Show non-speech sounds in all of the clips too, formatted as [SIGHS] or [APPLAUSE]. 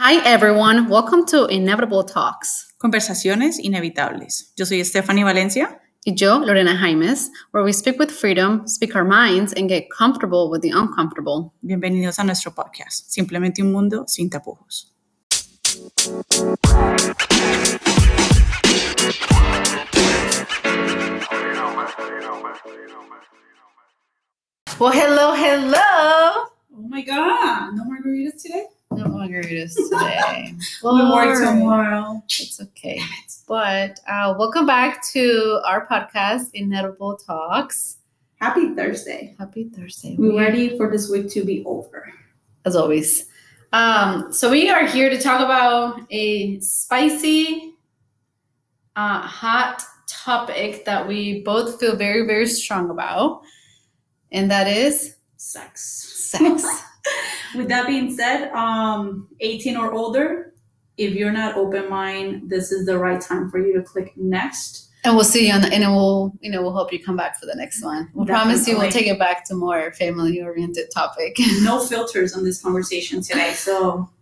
Hi, everyone. Welcome to Inevitable Talks. Conversaciones inevitables. Yo soy Stephanie Valencia. Y yo, Lorena Jaimes, where we speak with freedom, speak our minds, and get comfortable with the uncomfortable. Bienvenidos a nuestro podcast. Simplemente un mundo sin tapujos. Well, hello, hello. Oh my God. No margaritas today? No margaritas today. We'll work tomorrow. It's okay. But uh, welcome back to our podcast, Inevitable Talks. Happy Thursday. Happy Thursday. We're We- ready for this week to be over. as always. Um, so we are here to talk about a spicy, uh, hot topic that we both feel very, very strong about, and that is Sex. sex. [LAUGHS] With that being said, um, 18 or older, if you're not open mind, this is the right time for you to click next. and we'll see you on the, and we'll, you know, we'll hope you come back for the next one. We'll promise you we'll take it back to more family-oriented topic. [LAUGHS] No filters on this conversation today, so. [LAUGHS]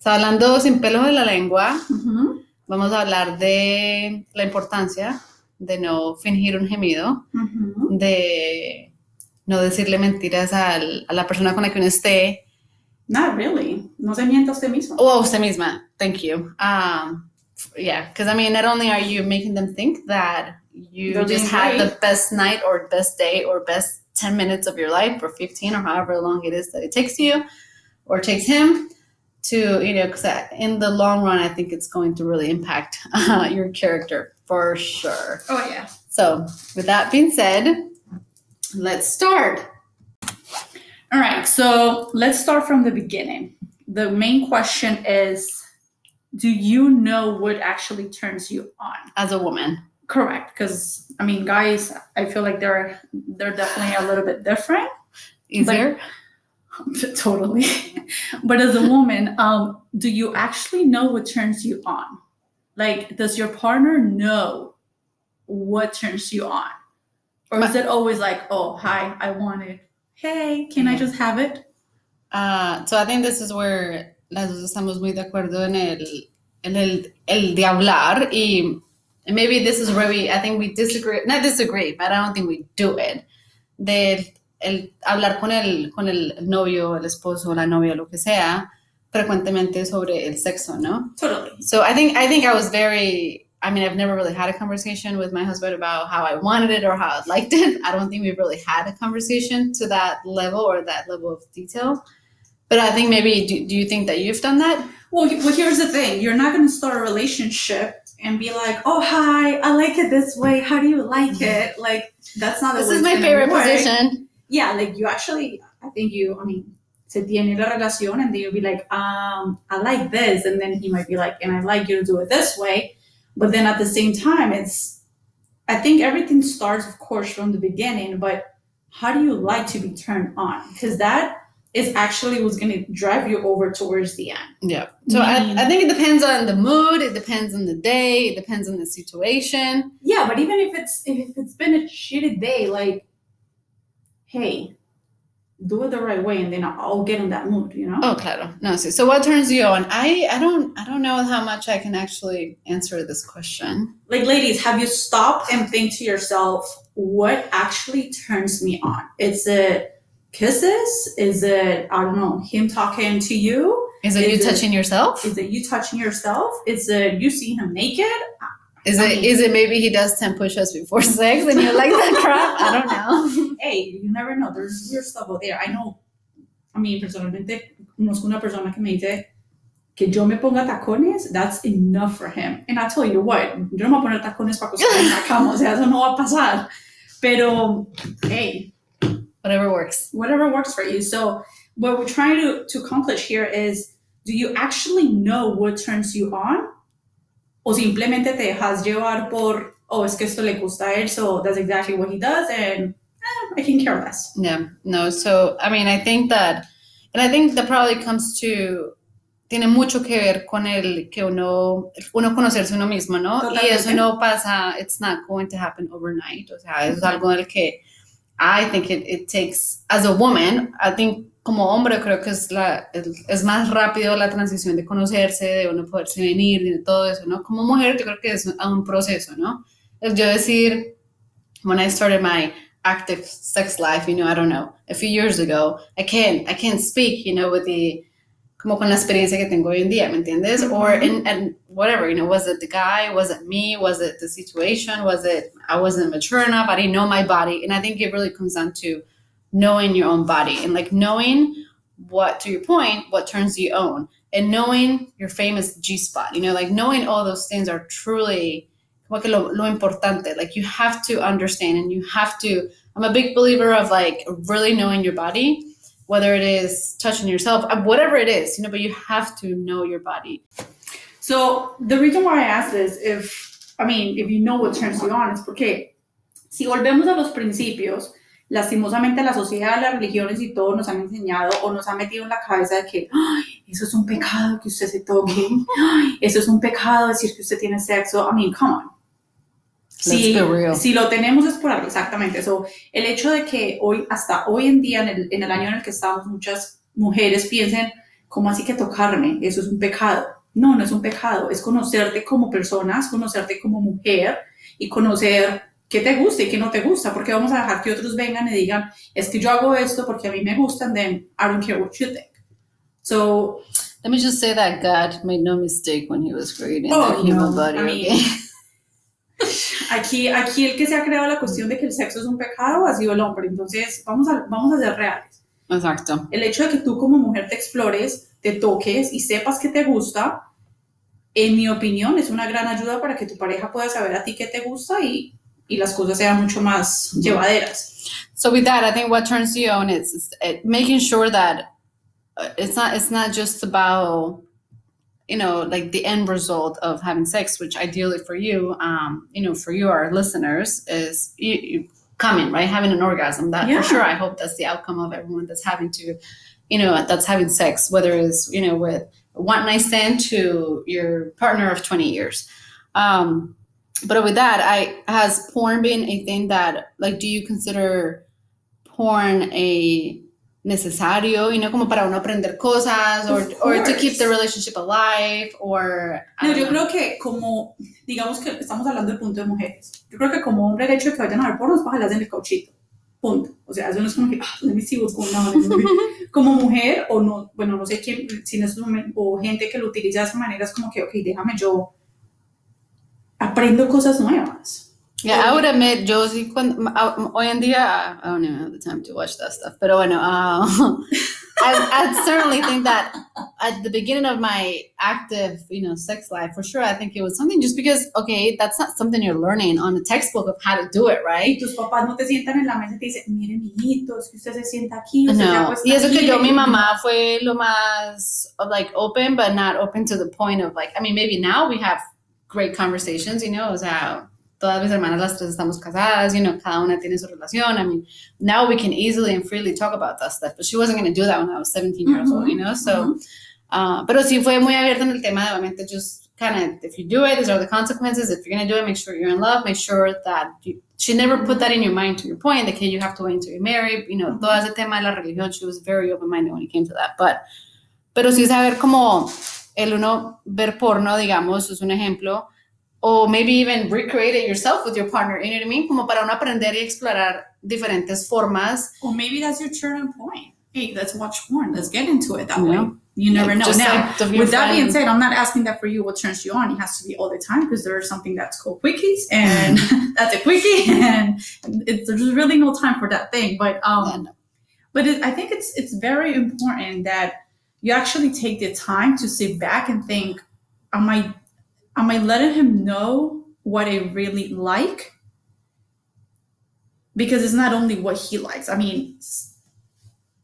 So, hablando sin pelos de la lengua, vamos a hablar de la importancia de no fingir un gemido. de no decirle mentiras al- a la persona con la que uno esté Not really. No se mienta usted mismo. o a usted misma. Thank you. Um, yeah, because I mean, not only are you making them think that you They're just had the best night or best day or best 10 minutes of your life or 15 or however long it is that it takes you or takes him to, you know, because in the long run, I think it's going to really impact uh, [LAUGHS] your character for sure. Oh, yeah. So, with that being said, let's start. All right, so let's start from the beginning. The main question is Do you know what actually turns you on? As a woman, Correct, because I mean, guys, I feel like they're they're definitely a little bit different. easier. [LAUGHS] totally. but as a woman, um, do you actually know what turns you on? Like, does your partner know what turns you on? Or is it always like, oh, hi, I want it. Hey, can I Mhm. just have it? Ah, so I think this is where las dos estamos muy de acuerdo en el, en el, el de hablar y and maybe this is where we, I think we disagree, not disagree, but I don't think we do it. De el hablar con el, con el novio, el esposo, la novia, lo que sea, frecuentemente sobre el sexo, ¿no? Totally. So I think I think I was very I mean I've never really had a conversation with my husband about how I wanted it or how I liked it. I don't think we've really had a conversation to that level or that level of detail. But I think maybe do, do you think that you've done that? Well, well, here's the thing. You're not going to start a relationship and be like, oh, hi, I like it this way. How do you like it? Like, that's not the This is my favorite work. position. Yeah, like you actually, I think you, I mean, se tiene la relación and then you'll be like, um, I like this. And then he might be like, and I like you to do it this way. But then at the same time, it's, I think everything starts, of course, from the beginning, but how do you like to be turned on? Because that is actually what's going to drive you over towards the end. Yeah. So I, mm-hmm. I think it depends on the mood, it depends on the day, it depends on the situation. Yeah, but even if it's if it's been a shitty day, like, hey, do it the right way, and then I'll get in that mood. You know? Oh, claro. No, sí. So what turns you on? I I don't I don't know how much I can actually answer this question. Like, ladies, have you stopped and think to yourself, what actually turns me on? Is it kisses? Is it I don't know him talking to you? Is it Is you it- touching yourself? Is it you touching yourself? Is it you seeing him naked? Is I it mean- is it maybe he does ten push-ups before [LAUGHS] sex and you like that crap? I don't know. [LAUGHS] Hey, you never know. There's weird stuff out there. I know. I mean, personalmente, conozco una persona que me dice que yo me ponga tacones, that's enough for him. And I tell you what, yo no me voy a poner tacones para acostarme en la cama, o sea, eso no va a pasar. Pero, hey, Whatever works. whatever works for you. So, what we're trying to, to accomplish here is do you actually know what turns you on? O simplemente te dejas llevar por, oh, es que esto le gusta a él, so that's exactly what he does, and eh, I can care less. Yeah. No. So I mean, I think that, and I think that probably comes to tiene mucho que ver con el que uno uno conocerse uno mismo, ¿no? Y eso Totalmente. no pasa. It's not going to happen overnight. O sea, es algo del que I think it, it takes as a woman. I think como hombre creo que es, la, es, más rápido la transición de conocerse, de uno poderse venir, de todo eso, ¿no? Como mujer yo creo que es un proceso, ¿no? Yo decir, when I started my active sex life, you know, I don't know, a few years ago, I can't, I can't speak, you know, with the, como con la experiencia que tengo hoy en día, ¿me entiendes? Or in, and whatever, you know, was it the guy, was it me, was it the situation, was it I wasn't mature enough, I didn't know my body, and I think it really comes down to knowing your own body and like knowing what, to your point, what turns you on, and knowing your famous G spot, you know, like knowing all those things are truly como que lo, lo importante. Like you have to understand and you have to. I'm a big believer of like really knowing your body, whether it is touching yourself, uh, whatever it is, you know. But you have to know your body. So the reason why I ask this, if I mean, if you know what turns you on, es porque si volvemos a los principios, lastimosamente la sociedad, las religiones y todo nos han enseñado o nos han metido en la cabeza de que "Ay, eso es un pecado que usted se toque, Ay, eso es un pecado decir que usted tiene sexo. I mean, come on. Si, si lo tenemos es por algo, exactamente. So, el hecho de que hoy, hasta hoy en día, en el, en el año en el que estamos, muchas mujeres piensen, ¿cómo así que tocarme? Eso es un pecado. No, no es un pecado, es conocerte como persona, es conocerte como mujer y conocer qué te gusta y qué no te gusta, porque vamos a dejar que otros vengan y digan, es que yo hago esto porque a mí me gusta, and then I don't care what you think. So, Let me just say that God made no mistake when He was creating Oh, the human no. body. I mean, okay? [LAUGHS] aquí, aquí el que se ha creado la cuestión de que el sexo es un pecado ha sido el hombre, entonces vamos a, vamos a ser reales. Exacto. El hecho de que tú como mujer te explores, te toques y sepas que te gusta, en mi opinión, es una gran ayuda para que tu pareja pueda saber a ti qué te gusta y, y las cosas sean mucho más llevaderas. So with that, I think what turns you on is, is uh, making sure that uh, it's not it's not just about you know like the end result of having sex, which ideally for you, um, you know, for you our listeners is you, you coming right, having an orgasm. That Yeah. for sure. I hope that's the outcome of everyone that's having to, you know, that's having sex, whether it's you know with one night stand to your partner of twenty years. Um, but with that, I has porn been a thing that like do you consider porn a necesario, you know, como para uno aprender cosas or or to keep the relationship alive or No, yo know. creo que como, digamos que estamos hablando del punto de mujeres. Yo creo que como hombre el hecho de que vayan a ver porno es para jalarse en el cauchito. Punto. O sea, eso no es como que, ah, let me see what's going on. Como mujer, o no, bueno, no sé quién, si en estos momentos, o gente que lo utiliza de esa manera, es como que, ok, déjame yo, aprendo cosas nuevas. Yeah, I would admit, yo sí, cuando, hoy en día, I don't even have the time to watch that stuff. Pero bueno, uh, [LAUGHS] I, I certainly think that at the beginning of my active, you know, sex life, for sure, I think it was something just because, okay, that's not something you're learning on a textbook of how to do it, Y right? tus papás no te sientan en la mesa y te dicen, mire, mijito, es que usted se sienta aquí, usted se No, acuesta y eso que aquí". yo, mi mamá fue lo más, of, like, open, but not open to the point of, like, I mean, maybe now we have great conversations, you know, o sea, todas mis hermanas las tres estamos casadas, you know, cada una tiene su relación. I mean, now we can easily and freely talk about that stuff, but she wasn't going to do that when I was 17 years old, mm-hmm. you know, so, Ujú. uh, pero sí fue muy abierta en el tema de, obviamente, just kind of, if you do it, these are the consequences. If you're going to do it, make sure you're in love, make sure that you, she never put that in your mind to your point, that okay, you have to wait until you're married, you know, todo mm-hmm. ese tema de la religión, she was very open-minded when it came to that, but, pero sí saber como el uno ver porno, digamos, es un ejemplo, o maybe even recreate it yourself with your partner, you know what I mean? Como para uno aprender y explorar diferentes formas. Or maybe that's your turning point. Hey, let's watch porn. Let's get into it that Yeah. way. You never know. Now, with that being said, I'm not asking that for you. What turns you on? It has to be all the time because there's something that's called quickies, and [LAUGHS] that's a quickie, [LAUGHS] and it's, there's really no time for that thing. But um, Yeah, no. but it, I think it's it's very important that you actually take the time to sit back and think, am I am I letting him know what I really like? Because it's not only what he likes. I mean,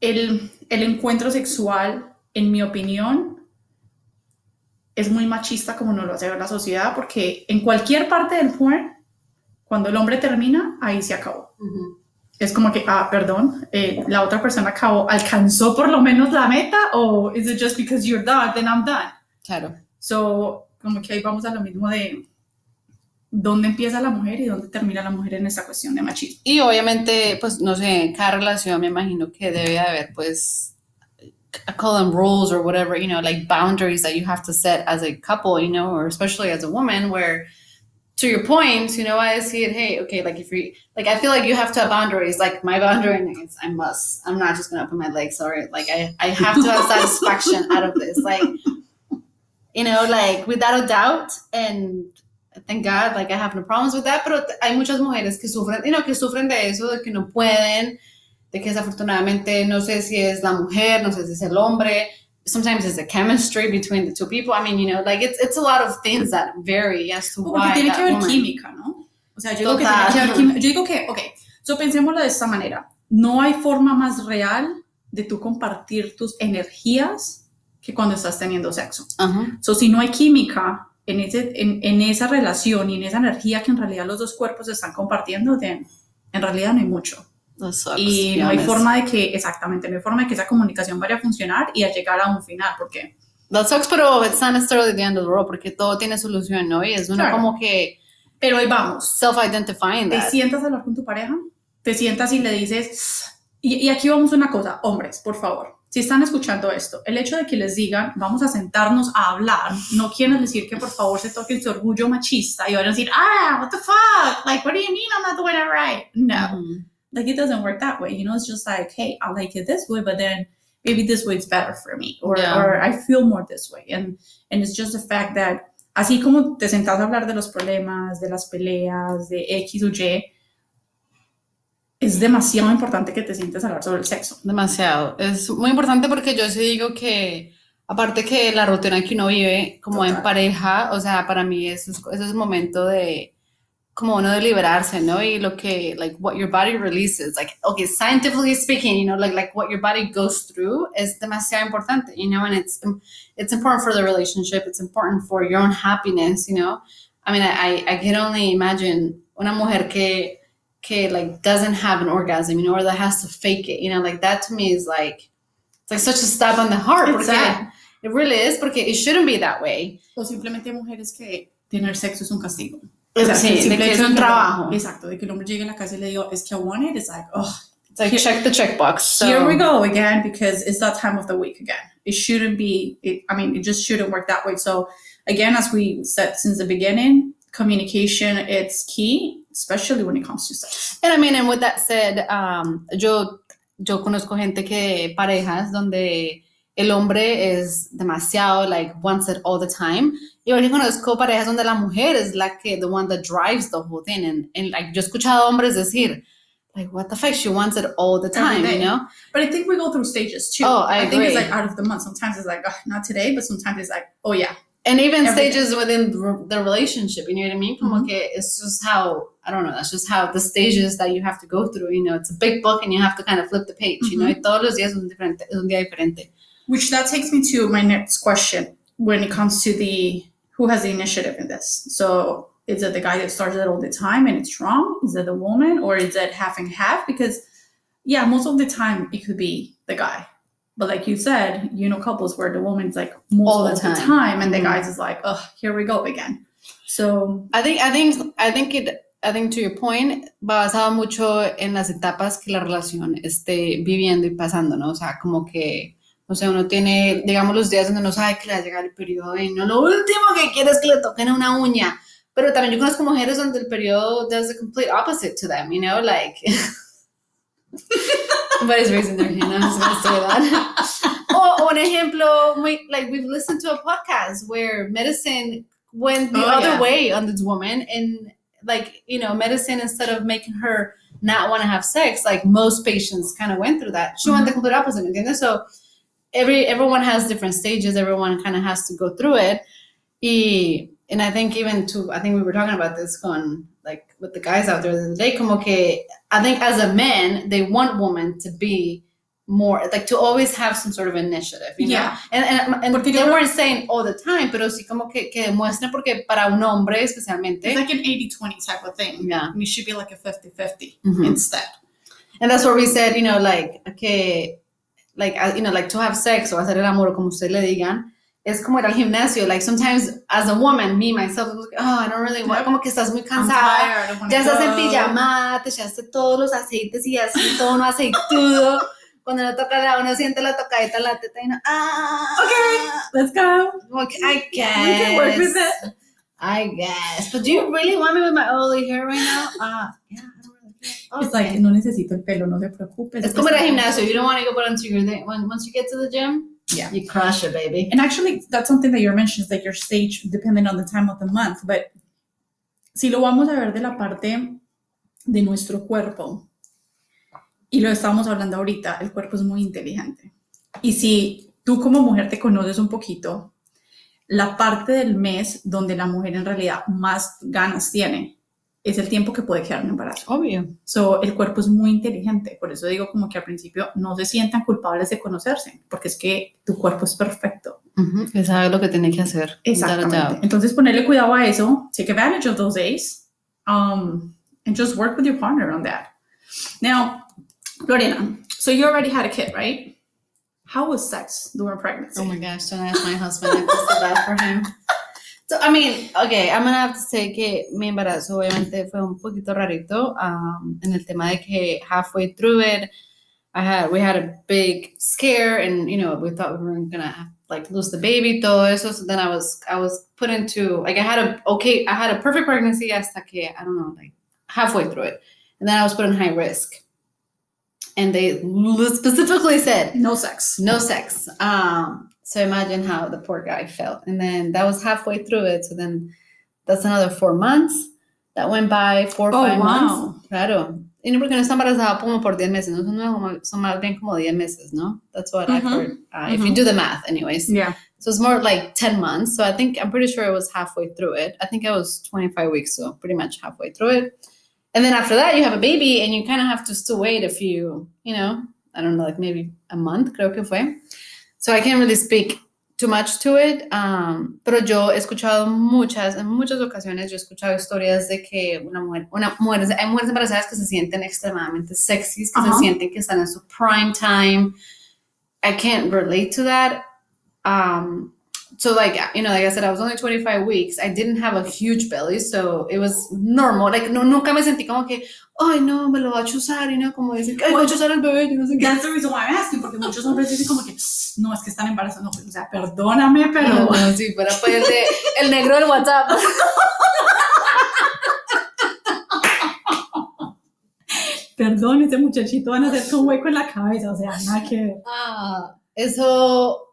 el, el encuentro sexual, en mi opinión, es muy machista como nos lo hace ver la sociedad, porque en cualquier parte del porn, cuando el hombre termina, ahí se acabó. Es como que, ah, perdón, eh, la otra persona acabó, alcanzó por lo menos la meta o is it just because you're done, then I'm done? Claro. So, como que ahí vamos a lo mismo de dónde empieza la mujer y dónde termina la mujer en esta cuestión de machismo. Y obviamente, pues no sé, cada relación me imagino que debe de haber, pues, I call them rules or whatever, you know, like boundaries that you have to set as a couple, you know, or especially as a woman, where to your point, you know, I see it, hey, okay, like if you like I feel like you have to have boundaries. Like my boundary [LAUGHS] is I must. I'm not just gonna open my legs Sorry, like I, I have to have satisfaction [LAUGHS] out of this. Like, you know, like without a doubt, and thank God, like I have no problems with that, pero hay muchas mujeres que sufren, you know, que sufren de eso, de que no pueden, de que desafortunadamente no sé si es la mujer, no sé si es el hombre, sometimes it's the chemistry between the two people. I mean, you know, like it's it's a lot of things that vary as to Porque why tiene that que haber woman- química, ¿no? O sea, yo digo que tiene que haber química. Yo digo que, ok, so pensémoslo de esta manera. No hay forma más real de tú compartir tus energías que cuando estás teniendo sexo. So, si no hay química en, ese, en, en esa relación y en esa energía que en realidad los dos cuerpos están compartiendo, then, en realidad no hay mucho. Sucks, Y no hay forma de que, exactamente, no hay forma de que esa comunicación vaya a funcionar y a llegar a un final, porque That sucks, pero it's not necessarily the end of the world porque todo tiene solución, ¿no? Y es una Claro. como que Pero ahí vamos. self-identifying Te sientas a hablar con tu pareja, te sientas y le dices, y, y aquí vamos a una cosa, hombres, por favor, si están escuchando esto, el hecho de que les digan, vamos a sentarnos a hablar, no quiere decir que por favor se toquen su orgullo machista y van a decir, ah, what the fuck, like, what do you mean I'm not doing it right? No, Ujú. Like it doesn't work that way, you know, it's just like, hey, I like it this way, but then maybe this way is better for me, or, Yeah. or I feel more this way, and, and it's just the fact that así como te sentas a hablar de los problemas, de las peleas, de X o Y, es demasiado importante que te sientes a hablar sobre el sexo. Demasiado. Es muy importante porque yo sí digo que, aparte que la rutina que uno vive como en pareja, o sea, para mí eso es, eso es un momento de, como uno de liberarse, ¿no? Y lo que, like, what your body releases, like, okay, scientifically speaking, you know, like, like what your body goes through es demasiado importante, you know, and it's, it's important for the relationship, it's important for your own happiness, you know? I mean, I, I can only imagine una mujer que, que, like, doesn't have an orgasm, you know, or that has to fake it, you know, like, that to me is, like, it's like such a stab on the heart, porque it really is, porque it shouldn't be that way. O simplemente mujeres que tener sexo es un castigo. O sea, Sí, de que es un trabajo. Exacto, de que el hombre llegue a la casa y le digo, es que I want it, it's like, oh, It's like, Here- check the checkbox. So. here we go again because it's that time of the week again. It shouldn't be, it, I mean, it just shouldn't work that way. So, again, as we said since the beginning, communication, it's key, especially when it comes to sex. And I mean, and with that said, um, yo, yo conozco gente que parejas donde el hombre es demasiado, like, wants it all the time. Y yo conozco parejas donde la mujer es la que, the one that drives the whole thing. And, and like, yo he escuchado hombres decir, like, what the fuck, she wants it all the time, you know? But I think we go through stages too. Oh, I think it's like out of the month. Sometimes it's like, oh, not today, but sometimes it's like, oh yeah. And even stages within the relationship, you know what I mean? Como Mhm. que it's just how, I don't know, that's just how the stages that you have to go through, you know, it's a big book and you have to kind of flip the page, you know, y todos los días es un, diferente, es un día diferente. Which that takes me to my next question when it comes to the who has the initiative in this. So is it the guy that starts it all the time and it's wrong? Is it the woman or is it half and half? Because yeah, most of the time it could be the guy. But like you said, you know couples where the woman's like most All the of the time. time and the Mhm. guy's is like, oh, here we go again. So I think, I think, I think it, I think to your point, basado mucho en las etapas que la relación esté viviendo y pasando, ¿no? O sea, como que, o sea, uno tiene, digamos, los días donde no sabe que le va a llegar el periodo y no lo último que quiere es que le toquen una uña. Pero también yo conozco mujeres donde el periodo does the complete opposite to them, you know, like. Somebody's raising their hand. I'm just gonna say that. o, o un ejemplo, muy, like we've listened to a podcast where medicine went the Oh, other yeah. way on this woman, and like you know, medicine instead of making her not want to have sex, like most patients kind of went through that. She went the mm-hmm. complete opposite, ¿entiendes? So every everyone has different stages. Everyone kind of has to go through it. Y, and I think even to, I think we were talking about this on like with the guys out there they como que I think as a man, they want women to be more like to always have some sort of initiative, you know? Yeah. And, and, and they yo- weren't saying all the time, pero sí como que, que demuestren porque para un hombre especialmente. it's like an 80-20 type of thing. yeah. And it should be like a 50-50 Mhm. instead. And that's what we said, you know, like, que, like, uh, you know, like to have sex o hacer el amor, como ustedes le digan, es como ir al gimnasio. Like, sometimes as a woman, me, myself, like, oh, I don't really want, como que estás muy I'm cansada. tired. Ya estás en pijama, te echaste todos los aceites y así, todo no aceitudo. cuando uno toca la, uno siente la tocadita en la teta y no, ah, Okay, let's go. que, I We can work with guess, it. I guess, but do you really want me with my oily hair right now? Ah, yeah, It's like, Okay. no necesito el pelo, no se preocupe. It's como ir al gimnasio, you don't want to go your thing, when, once you get to the gym, Yeah. you crush it, baby. And actually, that's something that you're mentioning, is like your stage, depending on the time of the month. But si lo vamos a ver de la parte de nuestro cuerpo, y lo estamos hablando ahorita, el cuerpo es muy inteligente. Y si tú como mujer te conoces un poquito, la parte del mes donde la mujer en realidad más ganas tiene es el tiempo que puede quedar en embarazo. Obvio. So, el cuerpo es muy inteligente, por eso digo como que al principio no se sientan culpables de conocerse, porque es que tu cuerpo es perfecto. Que sabe lo que tiene que hacer. Exactamente. Entonces ponerle cuidado a eso, take advantage of those days, um, and just work with your partner on that. Now, Lorena, so you already had a kid, right? How was sex during pregnancy? Oh my gosh, don't ask my husband. I feel so bad for him. So, I mean, okay, I'm gonna have to say que mi embarazo obviamente fue un poquito rarito um, en el tema de que halfway through it, I had, we had a big scare and, you know, we thought we were gonna like lose the baby, todo eso. So then I was, I was put into, like I had a, okay, I had a perfect pregnancy hasta que, I don't know, like halfway through it. And then I was put in high risk. And they specifically said, No sex. no sex. Um, so imagine how the poor guy felt. And then that was halfway through it. So then that's another four months that went by, four or Oh, five wow. months. Claro. Y porque no está embarazada como por 10 meses, ¿no? Son, como- son más bien como 10 meses, ¿no? That's what I've Mhm. heard. Uh, If you Mhm. do the math, anyways. Yeah. So it's more like 10 months. So I think, I'm pretty sure it was halfway through it. I think I was 25 weeks, so pretty much halfway through it. And then after that, you have a baby and you kind of have to still wait a few, you know, I don't know, like maybe a month, creo que fue. So I can't really speak too much to it. Um, pero yo he escuchado muchas, en muchas ocasiones, yo he escuchado historias de que una mujer, una mujer, hay mujeres embarazadas que se sienten extremadamente sexys, que Ajá. se sienten que están en su prime time. I can't relate to that. Um, so like you know, like I said, I was only 25 weeks. I didn't have a huge belly, so it was normal. Like no, nunca me sentí como que, ay no, me lo va a chuzar y no como dicen, ay, va a chuzar el bebé y no sé qué. That's the reason why I'm asking, porque muchos hombres dicen como que, no, es que están embarazados. No, o sea, perdóname, pero... No, si fuera pues el, de, el negro del WhatsApp. [LAUGHS] Perdón, ese muchachito van a hacer con hueco en la cabeza, o sea, nada que. Ah, eso,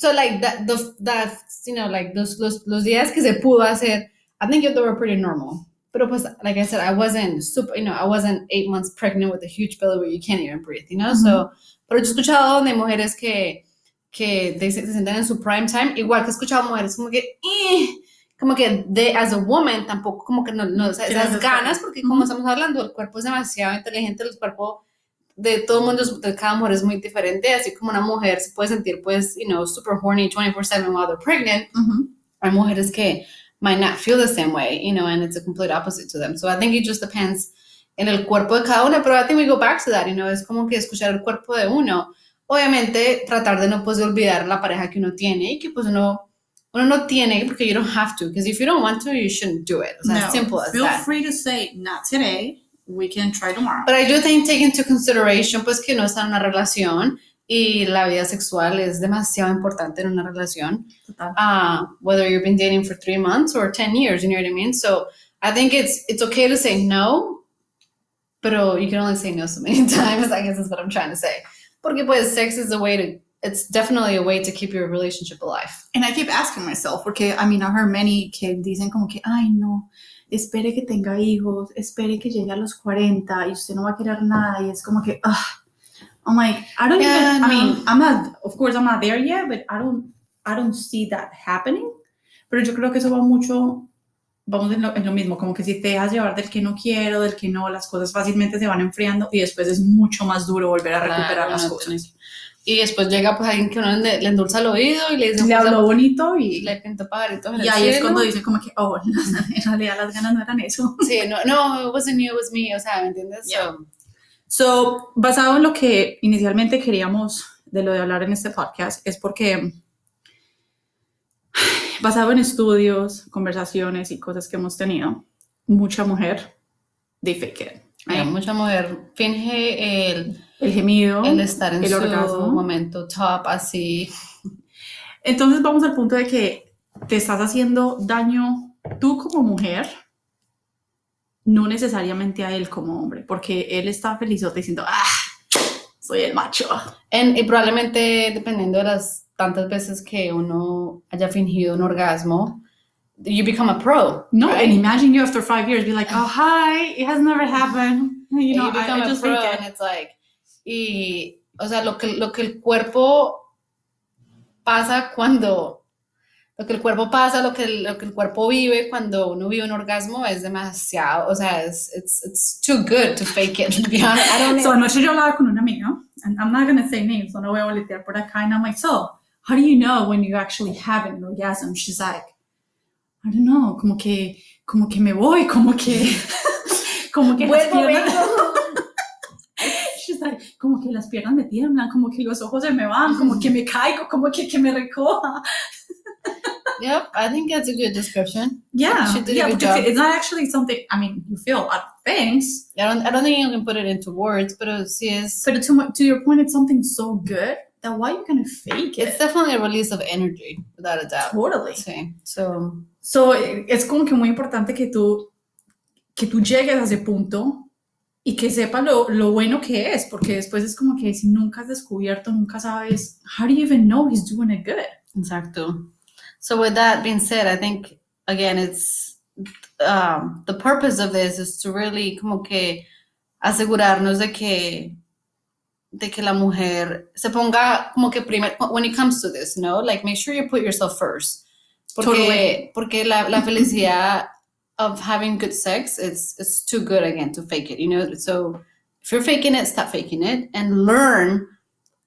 so like that, the, that, you know, like los, los, los días que se pudo hacer, I think they were pretty normal. Pero pues, like I said, I wasn't super, you know, I wasn't eight months pregnant with a huge belly where you can't even breathe, you know? So, pero yo he escuchado donde mujeres que, que de- se, sientan en su prime time, igual que he escuchado mujeres como que, "Eh", como que de, as a woman, tampoco como que no, no o sea, esas ganas, porque como estamos hablando, el cuerpo es demasiado inteligente, el cuerpo de todo mundo, de cada mujer es muy diferente, así como una mujer se puede sentir, pues, you know, super horny 24/7 while they're pregnant, hay mujeres que might not feel the same way, you know, and it's a complete opposite to them. So I think it just depends en el cuerpo de cada una, pero I think we go back to that, you know, es como que escuchar el cuerpo de uno. Obviamente, tratar de no, pues, de olvidar la pareja que uno tiene y que, pues, uno, uno no tiene, porque you don't have to, because if you don't want to, you shouldn't do it. O sea, No, simple as feel that. free to say, not today, we can try tomorrow. But I do think take into consideration pues que no está en una relación y la vida sexual es demasiado importante en una relación. Uh, whether you've been dating for three months or 10 years, you know what I mean? So I think it's it's okay to say no, pero you can only say no so many [LAUGHS] times, I guess is what I'm trying to say. Porque pues sex is a way to, it's definitely a way to keep your relationship alive. And I keep asking myself, porque, I mean, I heard many que dicen como que, ay, no, espere que tenga hijos, espere que llegue a los 40 y usted no va a querer nada. Y es como que, ugh. I'm like, I don't Yeah, even, I mean, I'm not, of course, I'm not there yet, but I don't, I don't see that happening. Pero yo creo que eso va mucho, vamos en lo, en lo mismo, como que si te dejas llevar del que no quiero, del que no, las cosas fácilmente se van enfriando y después es mucho más duro volver a recuperar Claro, las no, cosas. Y después llega pues alguien que uno le, le endulza el oído y le dice, Le pues, habló bonito y, le pintó pajaritos en y el ahí es cielo. cuando dicen como que, oh, [LAUGHS] en realidad las ganas no eran eso. [LAUGHS] Sí, no, no, it wasn't you, it was me, o sea, ¿me entiendes? Yeah. So, So, basado en lo que inicialmente queríamos de lo de hablar en este podcast, es porque [SIGHS] basado en estudios, conversaciones y cosas que hemos tenido, mucha mujer they fake it. yeah, right? mucha mujer finge el, El gemido. el estar en el su orgasmo. momento top, así. [LAUGHS] Entonces vamos al punto de que te estás haciendo daño tú como mujer, no necesariamente a él como hombre, porque él está felizote diciendo, ah, soy el macho. En- y probablemente dependiendo de las tantas veces que uno haya fingido un orgasmo, you become a pro. No, right? and imagine you after five years be like, oh, hi, it has never happened. [LAUGHS] You know, you I, become I a just pro fake and it. it's like, y, o sea, lo que, lo que el cuerpo pasa cuando, lo que el cuerpo pasa, lo que, lo que el cuerpo vive cuando uno vive un orgasmo es demasiado, o sea, es it's, it's too good to fake it, to [LAUGHS] So anoche yo hablaba con una amiga, and I'm not gonna say names, no la voy a boletear por acá, and I'm like, so, how do you know when you actually have an orgasm? She's like, I don't know, como que, como que me voy, como que, [LAUGHS] como que Vuelvo, vengo. Como que las piernas me tiemblan, como que los ojos se me van, como que me caigo, como que, que me recoja. [LAUGHS] Yep, I think that's a good description. Yeah, yeah, because it's not actually something, I mean, you feel a lot of things, I don't, I don't think you can put it into words, pero sí es, but to, my- to your point, it's something so good that why you gonna fake it's it? definitely a release of energy, without a doubt. Totally. Sí, so, So, es como que muy importante que tú, que tú llegues a ese punto y que sepas lo, lo bueno que es, porque después es como que si nunca has descubierto, nunca sabes, how do you even know he's doing it good? Exacto. So with that being said, I think again it's um, the purpose of this is to really como que asegurarnos de que de que la mujer se ponga como que primero when it comes to this, no, like make sure you put yourself first. Porque Totally. porque la, la felicidad [LAUGHS] of having good sex it's it's too good again to fake it, you know. So if you're faking it, stop faking it and learn,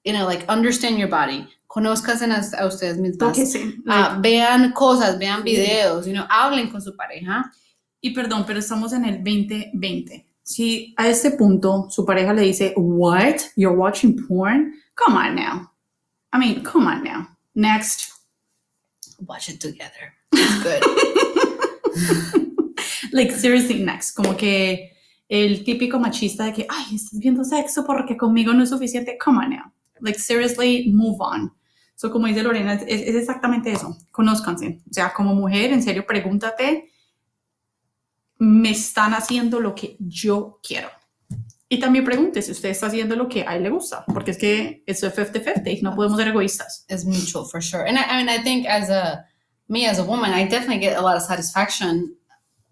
you know, like understand your body. Conozcan a, ustedes mismas. Sí, Ah, vean cosas, vean videos, you know, hablen con su pareja. Y perdón, pero estamos en el 2020. Si a este punto su pareja le dice, What? You're watching porn? Come on now. I mean, come on now. Next. Watch it together. It's good. [LAUGHS] Like, seriously, next. Como que el típico machista de que, ay, estás viendo sexo porque conmigo no es suficiente. Come on now. Like, seriously, move on. So, como dice Lorena, es, es exactamente eso. Conózcanse. O sea, como mujer, en serio, pregúntate, ¿me están haciendo lo que yo quiero? Y también pregúntese, ¿usted está haciendo lo que a él le gusta? Porque es que es 50-50, no podemos ser egoístas. It's mutual for sure. And I, I mean, I think as a me as a woman, I definitely get a lot of satisfaction.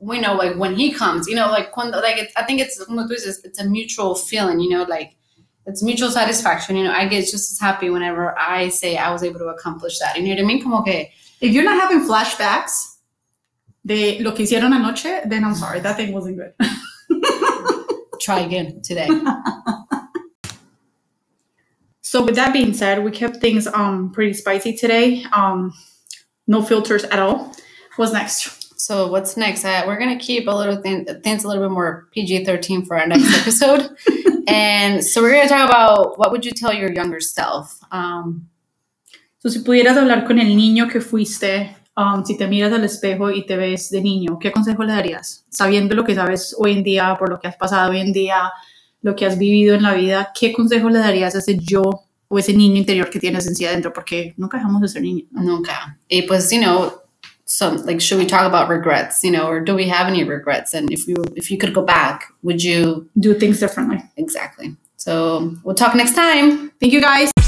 We know, like when he comes, you know, like cuando, like it's, I think it's como tú dices, it's a mutual feeling, you know, like it's mutual satisfaction. You know, I get just as happy whenever I say I was able to accomplish that. You know what I mean? Como que If you're not having flashbacks de lo que hicieron anoche, then I'm sorry, that thing wasn't good. [LAUGHS] try again today. [LAUGHS] So with that being said, we kept things um pretty spicy today. Um, no filters at all. What's next? So what's next? Uh, we're gonna keep a little thing, things a little bit more PG thirteen for our next episode, [LAUGHS] and so we're gonna talk about what would you tell your younger self. Um, So si pudieras hablar con el niño que fuiste, um, si te miras al espejo y te ves de niño, ¿qué consejo le darías? Sabiendo lo que sabes hoy en día, por lo que has pasado hoy en día, lo que has vivido en la vida, ¿qué consejo le darías a ese yo o ese niño interior que tienes en sí adentro? Porque nunca dejamos de ser niños. nunca. Y pues, you know, some like should we talk about regrets? You know, or do we have any regrets? And if you if you could go back, would you Do things differently. exactly? So we'll talk next time. Thank you guys.